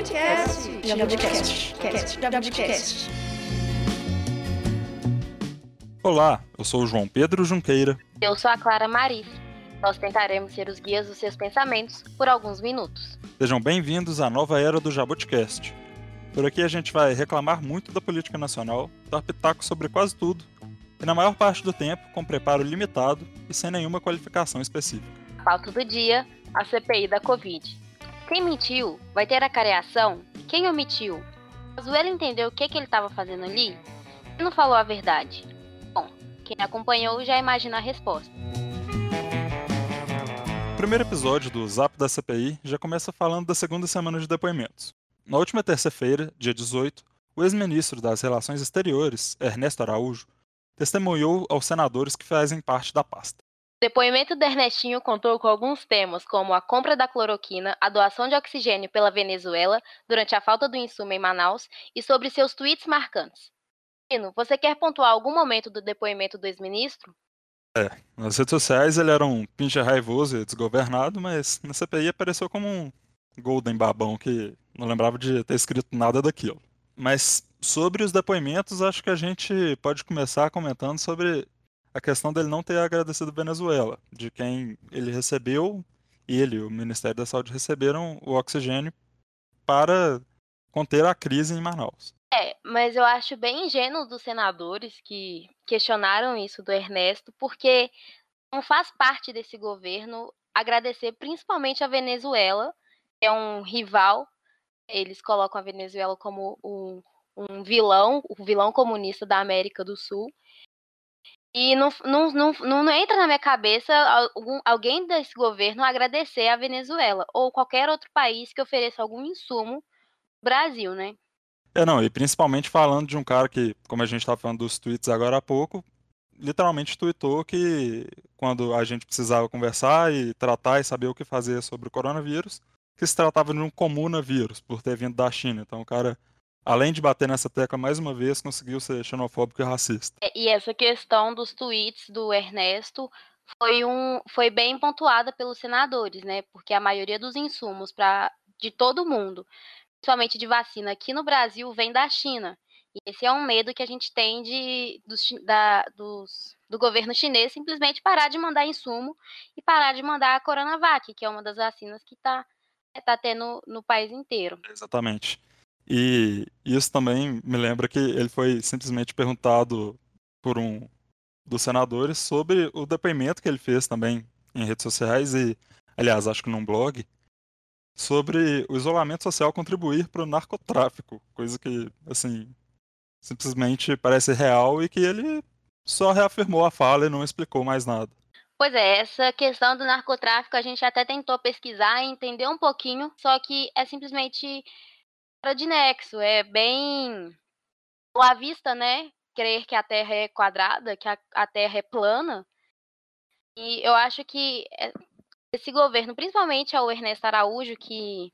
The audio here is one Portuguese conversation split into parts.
Jabutcast. Jabutcast. Cast. Jabutcast. Olá, eu sou o João Pedro Junqueira. Eu sou a Clara Maris. Nós tentaremos ser os guias dos seus pensamentos por alguns minutos. Sejam bem-vindos à nova era do Jabutcast. Por aqui a gente vai reclamar muito da política nacional, dar pitaco sobre quase tudo, e na maior parte do tempo com preparo limitado e sem nenhuma qualificação específica. Pauta do dia, a CPI da Covid. Quem mentiu vai ter a careação? Quem omitiu? Pazuello entendeu o que, que ele estava fazendo ali? Ele não falou a verdade? Bom, quem acompanhou já imagina a resposta. O primeiro episódio do Zap da CPI já começa falando da segunda semana de depoimentos. Na última terça-feira, dia 18, o ex-ministro das Relações Exteriores, Ernesto Araújo, testemunhou aos senadores que fazem parte da pasta. Depoimento do Ernestinho contou com alguns temas, como a compra da cloroquina, a doação de oxigênio pela Venezuela durante a falta do insumo em Manaus e sobre seus tweets marcantes. Nino, você quer pontuar algum momento do depoimento do ex-ministro? É, nas redes sociais ele era um pinche raivoso e desgovernado, mas na CPI apareceu como um golden babão que não lembrava de ter escrito nada daquilo. Mas sobre os depoimentos, acho que a gente pode começar comentando sobre a questão dele não ter agradecido Venezuela, de quem ele recebeu, ele, o Ministério da Saúde, receberam o oxigênio para conter a crise em Manaus. É, mas eu acho bem ingênuo dos senadores que questionaram isso do Ernesto, porque não faz parte desse governo agradecer principalmente a Venezuela, que é um rival. Eles colocam a Venezuela como um, um vilão, o vilão comunista da América do Sul. E não, não, não, não entra na minha cabeça algum, alguém desse governo agradecer a Venezuela ou qualquer outro país que ofereça algum insumo Brasil, né? É, não, e principalmente falando de um cara que, como a gente estava falando dos tweets agora há pouco, literalmente tweetou que quando a gente precisava conversar e tratar e saber o que fazer sobre o coronavírus, que se tratava de um comunavírus, por ter vindo da China. Então o cara além de bater nessa tecla mais uma vez, conseguiu ser xenofóbico e racista. E essa questão dos tweets do Ernesto foi, um, foi bem pontuada pelos senadores, né? Porque a maioria dos insumos para de todo mundo, principalmente de vacina aqui no Brasil, vem da China. E esse é um medo que a gente tem de, dos, da, dos, do governo chinês simplesmente parar de mandar insumo e parar de mandar a Coronavac, que é uma das vacinas que está tá tendo no país inteiro. Exatamente. E isso também me lembra que ele foi simplesmente perguntado por um dos senadores sobre o depoimento que ele fez também em redes sociais e, aliás, acho que num blog, sobre o isolamento social contribuir para o narcotráfico, coisa que, assim, simplesmente parece real e que ele só reafirmou a fala e não explicou mais nada. Pois é, essa questão do narcotráfico a gente até tentou pesquisar e entender um pouquinho, só que é simplesmente fora de nexo, é bem à vista, né? Crer que a Terra é quadrada, que a, a Terra é plana. E eu acho que é, esse governo, principalmente ao Ernesto Araújo, que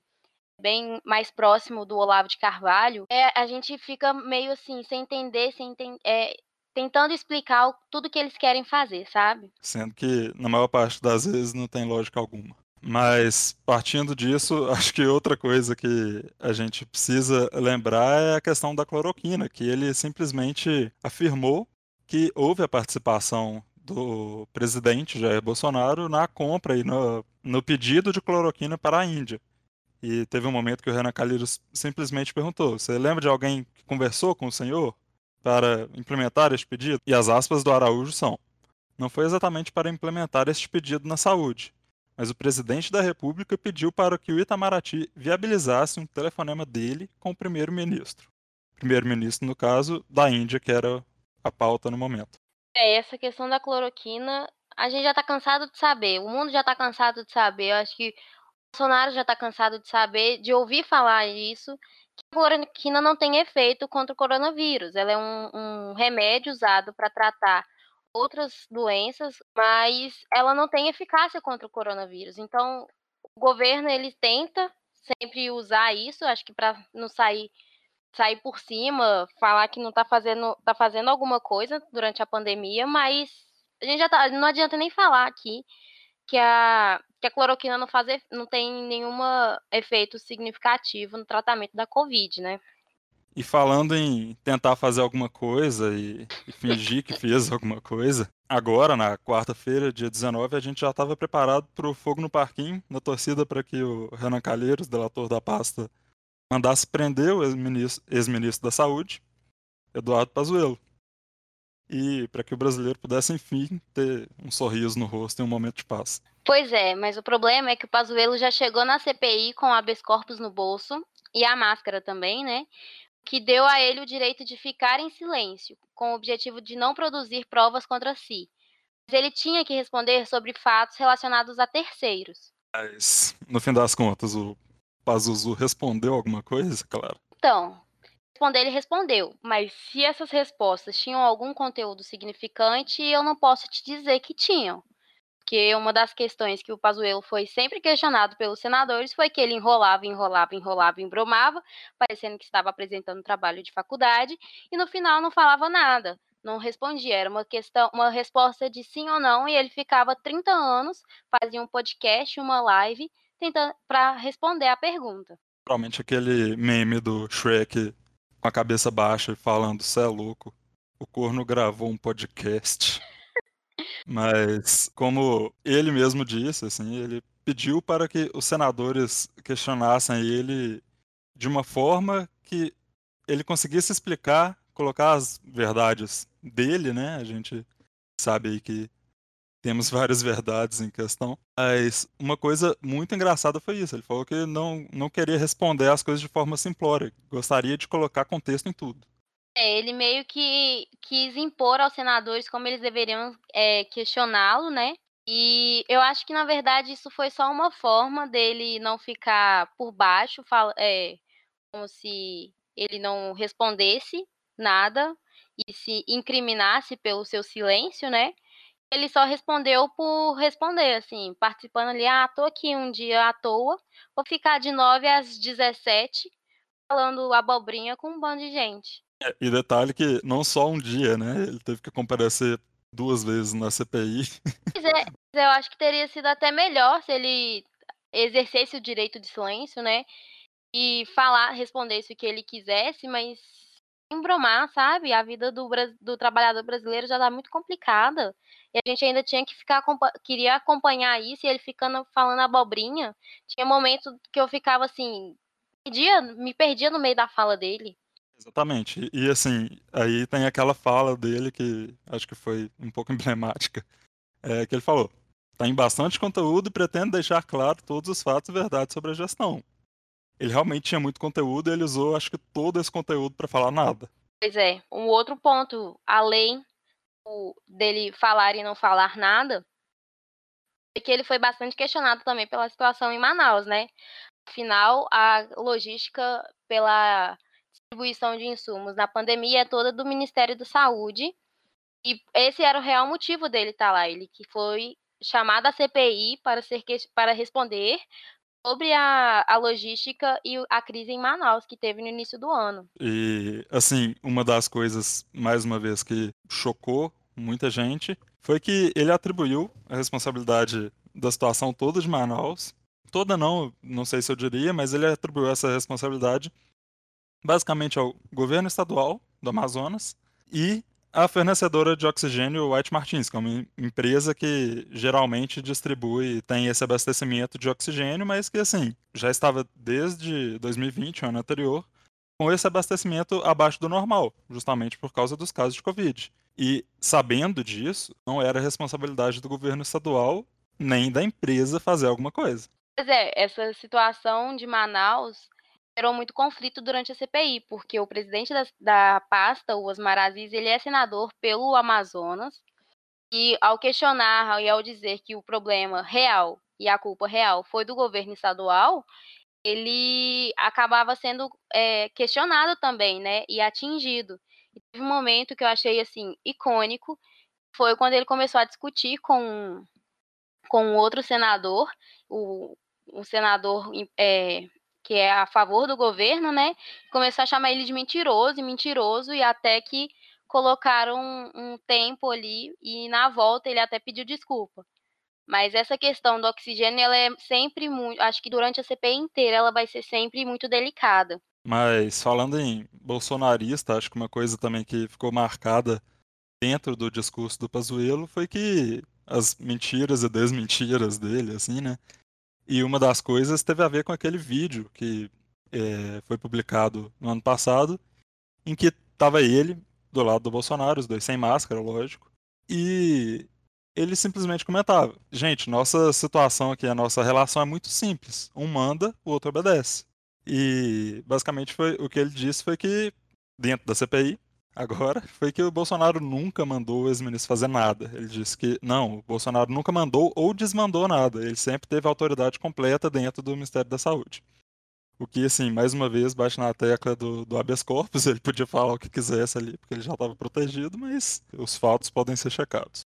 é bem mais próximo do Olavo de Carvalho, é, a gente fica meio assim, sem entender, sem é, tentando explicar tudo que eles querem fazer, sabe? Sendo que, na maior parte das vezes, não tem lógica alguma. Mas partindo disso, acho que outra coisa que a gente precisa lembrar é a questão da cloroquina, que ele simplesmente afirmou que houve a participação do presidente Jair Bolsonaro na compra e no, no pedido de cloroquina para a Índia. E teve um momento que o Renan Calheiros simplesmente perguntou: Você lembra de alguém que conversou com o senhor para implementar este pedido? E as aspas do Araújo são: Não foi exatamente para implementar este pedido na saúde, mas o presidente da República pediu para que o Itamaraty viabilizasse um telefonema dele com o primeiro-ministro. Primeiro-ministro, no caso, da Índia, que era a pauta no momento. É, essa questão da cloroquina, a gente já está cansado de saber, o mundo já está cansado de saber, eu acho que o Bolsonaro já está cansado de saber, de ouvir falar isso, que a cloroquina não tem efeito contra o coronavírus. Ela é um, um remédio usado para tratar outras doenças, mas ela não tem eficácia contra o coronavírus. Então, o governo ele tenta sempre usar isso, acho que para não sair sair por cima, falar que não está fazendo tá fazendo alguma coisa durante a pandemia, mas a gente já tá, não adianta nem falar aqui que a, que a cloroquina não, faz, não tem nenhum efeito significativo no tratamento da Covid, né? E falando em tentar fazer alguma coisa e, e fingir que fez alguma coisa, agora, na quarta-feira, dia 19, a gente já estava preparado para o fogo no parquinho, na torcida para que o Renan Calheiros, delator da pasta, mandasse prender o ex-ministro ex da Saúde, Eduardo Pazuello. E para que o brasileiro pudesse, enfim, ter um sorriso no rosto em um momento de paz. Pois é, mas o problema é que o Pazuello já chegou na CPI com habeas corpus no bolso e a máscara também, né? Que deu a ele o direito de ficar em silêncio, com o objetivo de não produzir provas contra si. Mas ele tinha que responder sobre fatos relacionados a terceiros. Mas, no fim das contas, o Pazuzu respondeu alguma coisa, claro? Então, responder ele respondeu, mas se essas respostas tinham algum conteúdo significante, eu não posso te dizer que tinham porque uma das questões que o Pazuello foi sempre questionado pelos senadores foi que ele enrolava, enrolava, enrolava, embromava, parecendo que estava apresentando trabalho de faculdade, e no final não falava nada, não respondia, era uma questão, uma resposta de sim ou não, e ele ficava 30 anos, fazia um podcast, uma live, tentando para responder a pergunta. Provavelmente aquele meme do Shrek com a cabeça baixa e falando, cê é louco. O corno gravou um podcast. Mas, como ele mesmo disse, assim, ele pediu para que os senadores questionassem ele de uma forma que ele conseguisse explicar, colocar as verdades dele, né? A gente sabe que temos várias verdades em questão. Mas uma coisa muito engraçada foi isso. Ele falou que não, não queria responder as coisas de forma simplória. Gostaria de colocar contexto em tudo. É, ele meio que quis impor aos senadores como eles deveriam é, questioná-lo, né? E eu acho que, na verdade, isso foi só uma forma dele não ficar por baixo, fala, é, como se ele não respondesse nada e se incriminasse pelo seu silêncio, né? Ele só respondeu por responder, assim, participando ali, ah, tô aqui um dia à toa, vou ficar de 9 às 17 falando abobrinha com um bando de gente. É, e detalhe que não só um dia, né? Ele teve que comparecer duas vezes na CPI. Pois é, eu acho que teria sido até melhor se ele exercesse o direito de silêncio, né? E falar, respondesse o que ele quisesse, mas embromar, sabe? A vida do, do trabalhador brasileiro já tá muito complicada. E a gente ainda tinha que ficar queria acompanhar isso e ele ficando falando abobrinha. Tinha momento que eu ficava assim, perdia, me perdia no meio da fala dele. Exatamente. E assim, aí tem aquela fala dele que acho que foi um pouco emblemática, é, que ele falou: tem bastante conteúdo e pretende deixar claro todos os fatos e verdades sobre a gestão. Ele realmente tinha muito conteúdo e ele usou, acho que, todo esse conteúdo para falar nada. Pois é. Um outro ponto, além dele falar e não falar nada, é que ele foi bastante questionado também pela situação em Manaus, né? Afinal, a logística pela distribuição de insumos na pandemia é toda do Ministério da Saúde. E esse era o real motivo dele estar tá lá. Ele que foi chamado à CPI para, ser, para responder sobre a, a logística e a crise em Manaus que teve no início do ano. E, assim, uma das coisas, mais uma vez, que chocou muita gente foi que ele atribuiu a responsabilidade da situação toda de Manaus. Toda não, não sei se eu diria, mas ele atribuiu essa responsabilidade basicamente ao governo estadual do Amazonas e a fornecedora de oxigênio White Martins, que é uma empresa que geralmente distribui, tem esse abastecimento de oxigênio, mas que assim, já estava desde 2020, o ano anterior, com esse abastecimento abaixo do normal, justamente por causa dos casos de Covid. E sabendo disso, não era responsabilidade do governo estadual nem da empresa fazer alguma coisa. Pois é, essa situação de Manaus gerou muito conflito durante a CPI, porque o presidente da, da pasta, o Osmar Aziz, ele é senador pelo Amazonas, e ao questionar e ao dizer que o problema real e a culpa real foi do governo estadual, ele acabava sendo é, questionado também, né, e atingido. E teve um momento que eu achei, assim, icônico, foi quando ele começou a discutir com, com outro senador, o, um senador é, que é a favor do governo, né? Começou a chamar ele de mentiroso e mentiroso, e até que colocaram um, um tempo ali, e na volta ele até pediu desculpa. Mas essa questão do oxigênio, ela é sempre muito. Acho que durante a CPI inteira ela vai ser sempre muito delicada. Mas falando em bolsonarista, acho que uma coisa também que ficou marcada dentro do discurso do Pazuello foi que as mentiras e desmentiras dele, assim, né? E uma das coisas teve a ver com aquele vídeo que é, foi publicado no ano passado, em que estava ele do lado do Bolsonaro, os dois sem máscara, lógico, e ele simplesmente comentava: gente, nossa situação aqui, a nossa relação é muito simples. Um manda, o outro obedece. E basicamente foi o que ele disse foi que dentro da CPI agora foi que o Bolsonaro nunca mandou o ex-ministro fazer nada. Ele disse que não, o Bolsonaro nunca mandou ou desmandou nada. Ele sempre teve autoridade completa dentro do Ministério da Saúde. O que, assim, mais uma vez, bate na tecla do, do habeas corpus. Ele podia falar o que quisesse ali, porque ele já estava protegido, mas os fatos podem ser checados.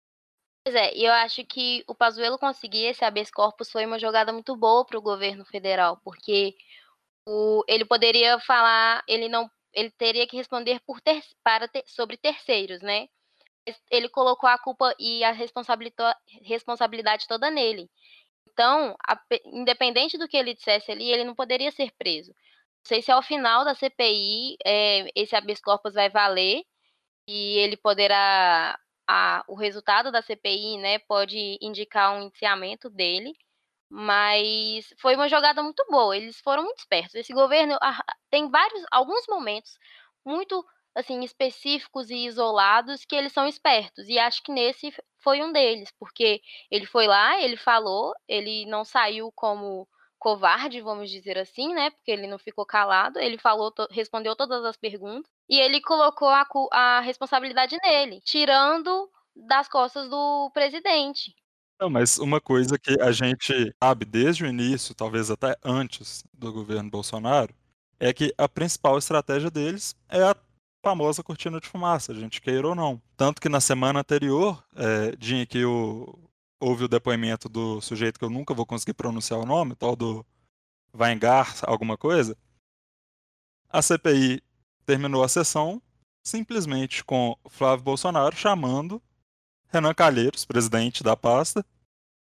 Pois é, e eu acho que o Pazuello conseguir esse habeas corpus foi uma jogada muito boa para o governo federal, porque o, ele poderia falar, ele não, ele teria que responder por ter, para ter, sobre terceiros, né? Ele colocou a culpa e a responsabilidade, toda nele. Então, a, independente do que ele dissesse ali, ele não poderia ser preso. Não sei se ao final da CPI é, esse habeas corpus vai valer e ele poderá a, o resultado da CPI, né, pode indicar um indiciamento dele, mas foi uma jogada muito boa. Eles foram muito espertos. Esse governo tem vários, alguns momentos muito assim específicos e isolados que eles são espertos e acho que nesse foi um deles, porque ele foi lá, ele falou, ele não saiu como covarde, vamos dizer assim, né? Porque ele não ficou calado, ele falou, respondeu todas as perguntas e ele colocou a, a responsabilidade nele, tirando das costas do presidente. Não, mas uma coisa que a gente sabe desde o início, talvez até antes do governo Bolsonaro, é que a principal estratégia deles é a famosa cortina de fumaça, a gente queira ou não. Tanto que na semana anterior, é, dia em que o, houve o depoimento do sujeito que eu nunca vou conseguir pronunciar o nome, tal do Weingar, alguma coisa, a CPI terminou a sessão simplesmente com Flávio Bolsonaro chamando Renan Calheiros, presidente da pasta,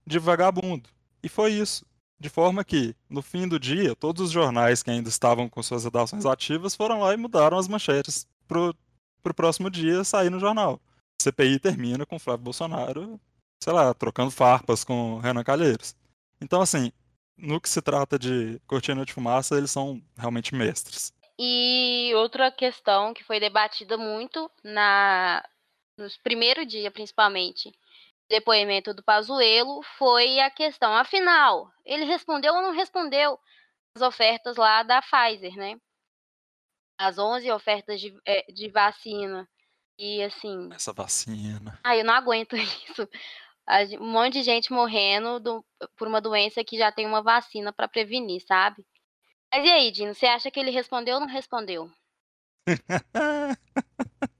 de vagabundo. E foi isso. De forma que, no fim do dia, todos os jornais que ainda estavam com suas redações ativas foram lá e mudaram as manchetes pro, pro próximo dia sair no jornal. CPI termina com Flávio Bolsonaro, sei lá, trocando farpas com Renan Calheiros. Então, assim, no que se trata de cortina de fumaça, eles são realmente mestres. E outra questão que foi debatida muito na nos primeiro dia, principalmente, depoimento do Pazuello, foi a questão, afinal, ele respondeu ou não respondeu as ofertas lá da Pfizer, né? As 11 ofertas de, é, de vacina. E assim. Essa vacina. Ai, eu não aguento isso. Um monte de gente morrendo do, por uma doença que já tem uma vacina para prevenir, sabe? Mas e aí, Dino, você acha que ele respondeu ou não respondeu?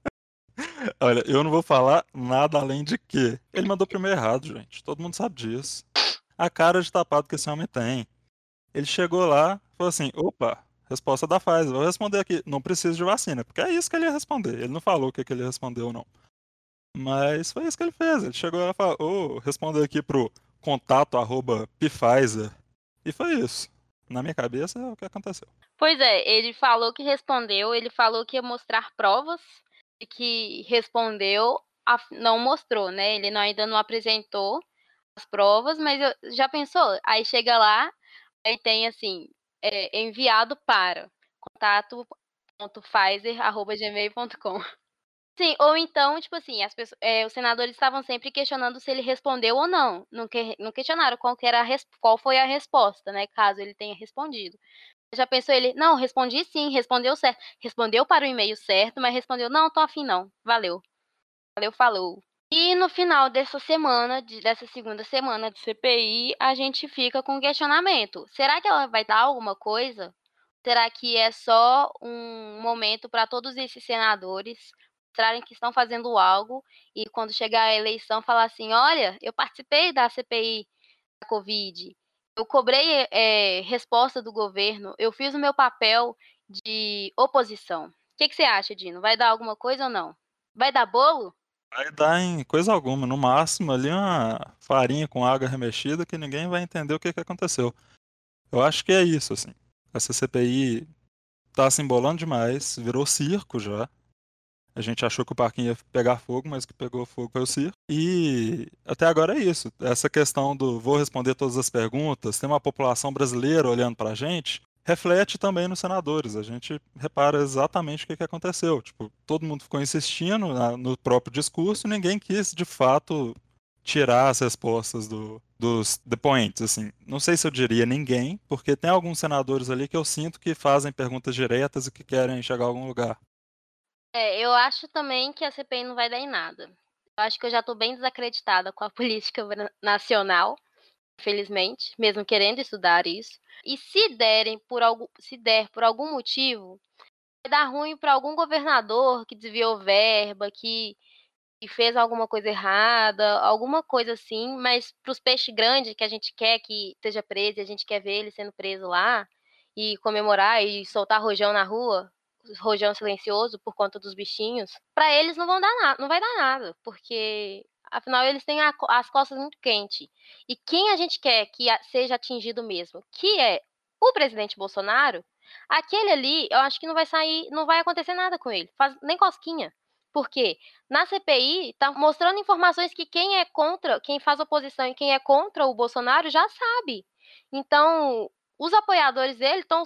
Olha, eu não vou falar nada além de que ele mandou primeiro errado, gente. Todo mundo sabe disso. A cara de tapado que esse homem tem. Ele chegou lá, falou assim: opa, resposta da Pfizer. Vou responder aqui, não preciso de vacina, porque é isso que ele ia responder. Ele não falou o que, que ele respondeu não. Mas foi isso que ele fez. Ele chegou lá e falou: oh, responder aqui pro contato arroba Pfizer. E foi isso. Na minha cabeça é o que aconteceu. Pois é, ele falou que respondeu, ele falou que ia mostrar provas que respondeu não mostrou, né? Ele não, ainda não apresentou as provas, mas eu, já pensou? Aí chega lá, aí tem assim, é, enviado para contato.pfizer.gmail.com. Sim, ou então, tipo assim, as pessoas, é, os senadores estavam sempre questionando se ele respondeu ou não. Não, que, não questionaram qual, que era qual foi a resposta, né? Caso ele tenha respondido. Já pensou ele, não, respondi sim, respondeu certo. Respondeu para o e-mail certo, mas respondeu, não, tô afim não. Valeu. Valeu, falou. E no final dessa semana, dessa segunda semana de CPI, a gente fica com questionamento. Será que ela vai dar alguma coisa? Será que é só um momento para todos esses senadores mostrarem que estão fazendo algo e quando chegar a eleição falar assim, olha, eu participei da CPI da Covid, eu cobrei é, resposta do governo, eu fiz o meu papel de oposição. O que, que você acha, Dino? Vai dar alguma coisa ou não? Vai dar bolo? vai dar em coisa alguma. No máximo ali uma farinha com água remexida que ninguém vai entender o que, que aconteceu. Eu acho que é isso, assim. Essa CPI tá se embolando demais, virou circo já. A gente achou que o parquinho ia pegar fogo, mas que pegou fogo foi o circo. E até agora é isso. Essa questão do vou responder todas as perguntas, tem uma população brasileira olhando pra gente, reflete também nos senadores. A gente repara exatamente o que, que aconteceu. Tipo, todo mundo ficou insistindo no próprio discurso ninguém quis, de fato, tirar as respostas do, dos depoentes, assim. Não sei se eu diria ninguém, porque tem alguns senadores ali que eu sinto que fazem perguntas diretas e que querem chegar a algum lugar. É, eu acho também que a CPI não vai dar em nada. Eu acho que eu já estou bem desacreditada com a política nacional, infelizmente, mesmo querendo estudar isso. E se derem por algum, se der por algum motivo, vai dar ruim para algum governador que desviou verba, que e fez alguma coisa errada, alguma coisa assim, mas para os peixes grandes que a gente quer que esteja preso, e a gente quer ver ele sendo preso lá e comemorar e soltar rojão na rua, rojão silencioso por conta dos bichinhos, para eles não vão dar nada, não vai dar nada, porque afinal eles têm a, as costas muito quentes. E quem a gente quer que seja atingido mesmo, que é o presidente Bolsonaro, aquele ali, eu acho que não vai sair, não vai acontecer nada com ele, faz nem cosquinha. Porque na CPI está mostrando informações que quem é contra, quem faz oposição e quem é contra o Bolsonaro já sabe. Então, os apoiadores dele estão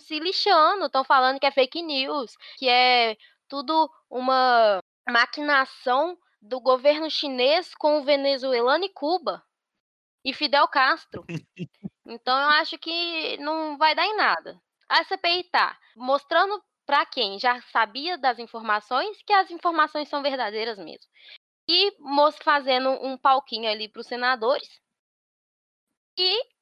se lixando, estão falando que é fake news, que é tudo uma maquinação do governo chinês com o venezuelano e Cuba e Fidel Castro. Então eu acho que não vai dar em nada. A CPI tá mostrando para quem já sabia das informações que as informações são verdadeiras mesmo. E fazendo um palquinho ali para os senadores e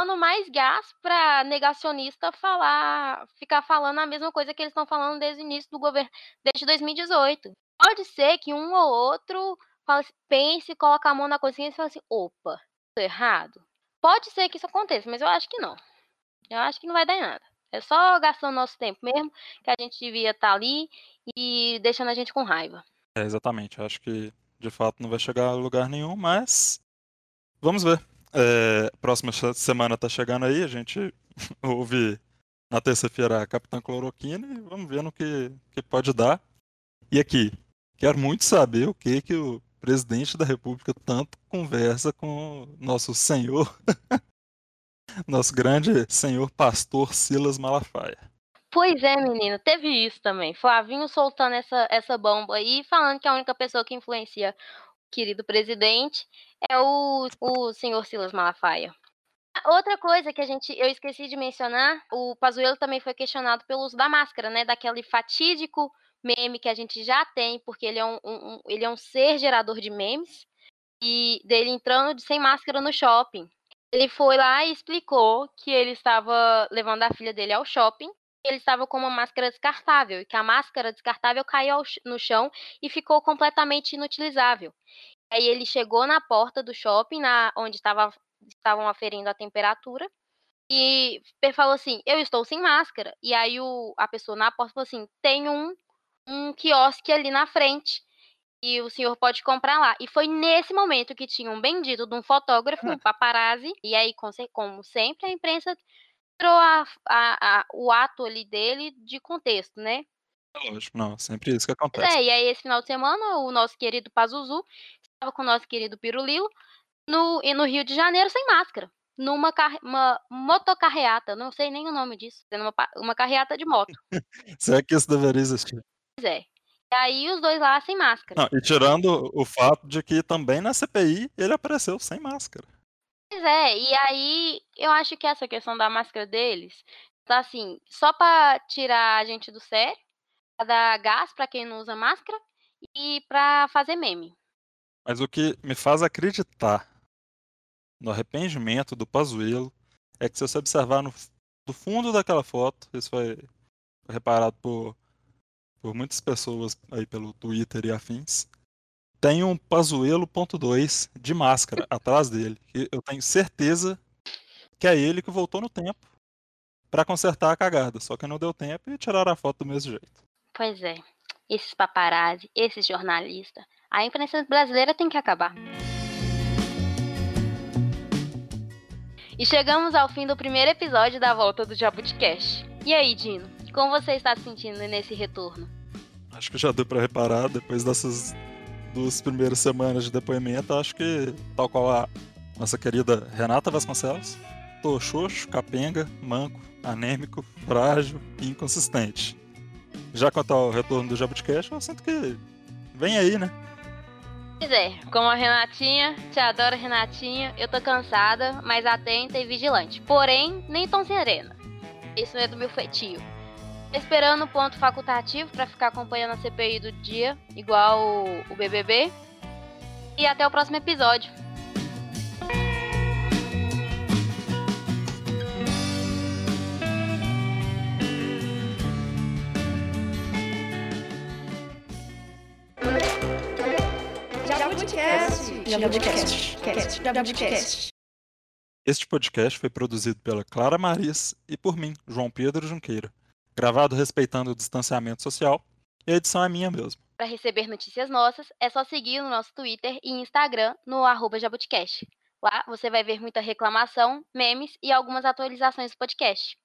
dando mais gás para negacionista falar, ficar falando a mesma coisa que eles estão falando desde o início do governo, desde 2018. Pode ser que um ou outro assim, pense, coloque a mão na consciência e fale assim: opa, tô errado. Pode ser que isso aconteça, mas eu acho que não. Eu acho que não vai dar nada. É só gastando nosso tempo mesmo, que a gente devia estar tá ali e deixando a gente com raiva. É, exatamente. Eu acho que de fato não vai chegar a lugar nenhum, mas vamos ver. É, próxima semana tá chegando aí, a gente ouve na terça-feira a Capitã Cloroquina e vamos ver no que, que pode dar. E aqui, quero muito saber o que que o presidente da República tanto conversa com nosso senhor Nosso grande senhor pastor Silas Malafaia. Pois é, menino, teve isso também. Flavinho soltando essa, essa bomba aí, falando que a única pessoa que influencia querido presidente é o, o senhor Silas Malafaia. Outra coisa que a gente, eu esqueci de mencionar, o Pazuello também foi questionado pelo uso da máscara, né? Daquele fatídico meme que a gente já tem, porque ele é um, um ele é um ser gerador de memes, e dele entrando sem máscara no shopping. Ele foi lá e explicou que ele estava levando a filha dele ao shopping. Ele estava com uma máscara descartável e que a máscara descartável caiu no chão e ficou completamente inutilizável. Aí ele chegou na porta do shopping, na, onde estava, estavam aferindo a temperatura, e falou assim: Eu estou sem máscara. E aí o, a pessoa na porta falou assim: Tem um, um quiosque ali na frente e o senhor pode comprar lá. E foi nesse momento que tinha um bendito de um fotógrafo, um paparazzi, e aí, como sempre, a imprensa tirou a, a, a, o ato ali dele de contexto, né? É lógico, não, sempre isso que acontece. É, e aí esse final de semana o nosso querido Pazuzu estava com o nosso querido Pirulilo no, no Rio de Janeiro sem máscara. Numa uma motocarreata, não sei nem o nome disso, uma, uma carreata de moto. Será que isso deveria existir? Pois é. E aí os dois lá sem máscara. Não, e tirando o fato de que também na CPI ele apareceu sem máscara. Pois é, e aí eu acho que essa questão da máscara deles tá assim, só para tirar a gente do sério, pra dar gás para quem não usa máscara e para fazer meme. Mas o que me faz acreditar no arrependimento do Pazuello é que se você observar no do fundo daquela foto, isso foi reparado por por muitas pessoas aí pelo Twitter e afins, tem um Pazuelo.2 de máscara atrás dele. E eu tenho certeza que é ele que voltou no tempo para consertar a cagada. Só que não deu tempo e tiraram a foto do mesmo jeito. Pois é. Esses paparazzi, esses jornalistas, A imprensa brasileira tem que acabar. E chegamos ao fim do primeiro episódio da volta do Jabuticast. E aí, Dino, como você está se sentindo nesse retorno? Acho que já deu para reparar, depois dessas duas primeiras semanas de depoimento, acho que, tal qual a nossa querida Renata Vasconcelos, tô xoxo, capenga, manco, anêmico, frágil e inconsistente. Já quanto ao retorno do Jabuticast, eu sinto que vem aí, né? Pois é, como a Renatinha, te adoro Renatinha, eu tô cansada, mas atenta e vigilante. Porém, nem tão serena. Isso é do meu feitio. Esperando o ponto facultativo para ficar acompanhando a CPI do dia, igual o BBB. E até o próximo episódio. Este podcast foi produzido pela Clara Marias e por mim, João Pedro Junqueira. Gravado respeitando o distanciamento social, e a edição é minha mesmo. Para receber notícias nossas, é só seguir no nosso Twitter e Instagram no arroba Jabuticast. Lá você vai ver muita reclamação, memes e algumas atualizações do podcast.